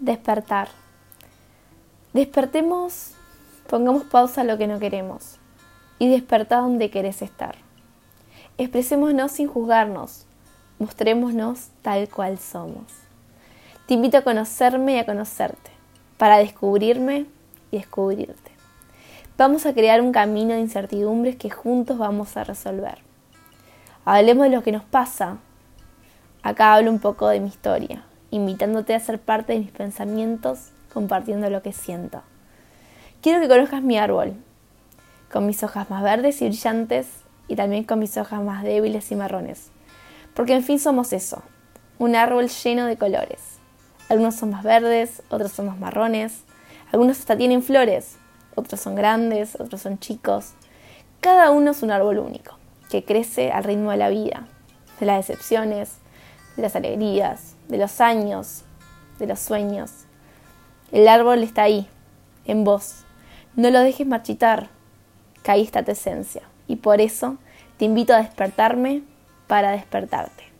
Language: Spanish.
Despertar. Despertemos, pongamos pausa a lo que no queremos y despertá donde querés estar. Expresémonos sin juzgarnos, mostrémonos tal cual somos. Te invito a conocerme y a conocerte, para descubrirme y descubrirte. Vamos a crear un camino de incertidumbres que juntos vamos a resolver. Hablemos de lo que nos pasa. Acá hablo un poco de mi historia, invitándote a ser parte de mis pensamientos, compartiendo lo que siento. Quiero que conozcas mi árbol, con mis hojas más verdes y brillantes y también con mis hojas más débiles y marrones. Porque en fin somos eso, un árbol lleno de colores. Algunos son más verdes, otros son más marrones, algunos hasta tienen flores, otros son grandes, otros son chicos. Cada uno es un árbol único, que crece al ritmo de la vida, de las decepciones, de las alegrías, de los años, de los sueños. El árbol está ahí, en vos. No lo dejes marchitar, que ahí está tu esencia. Y por eso te invito a despertarme para despertarte.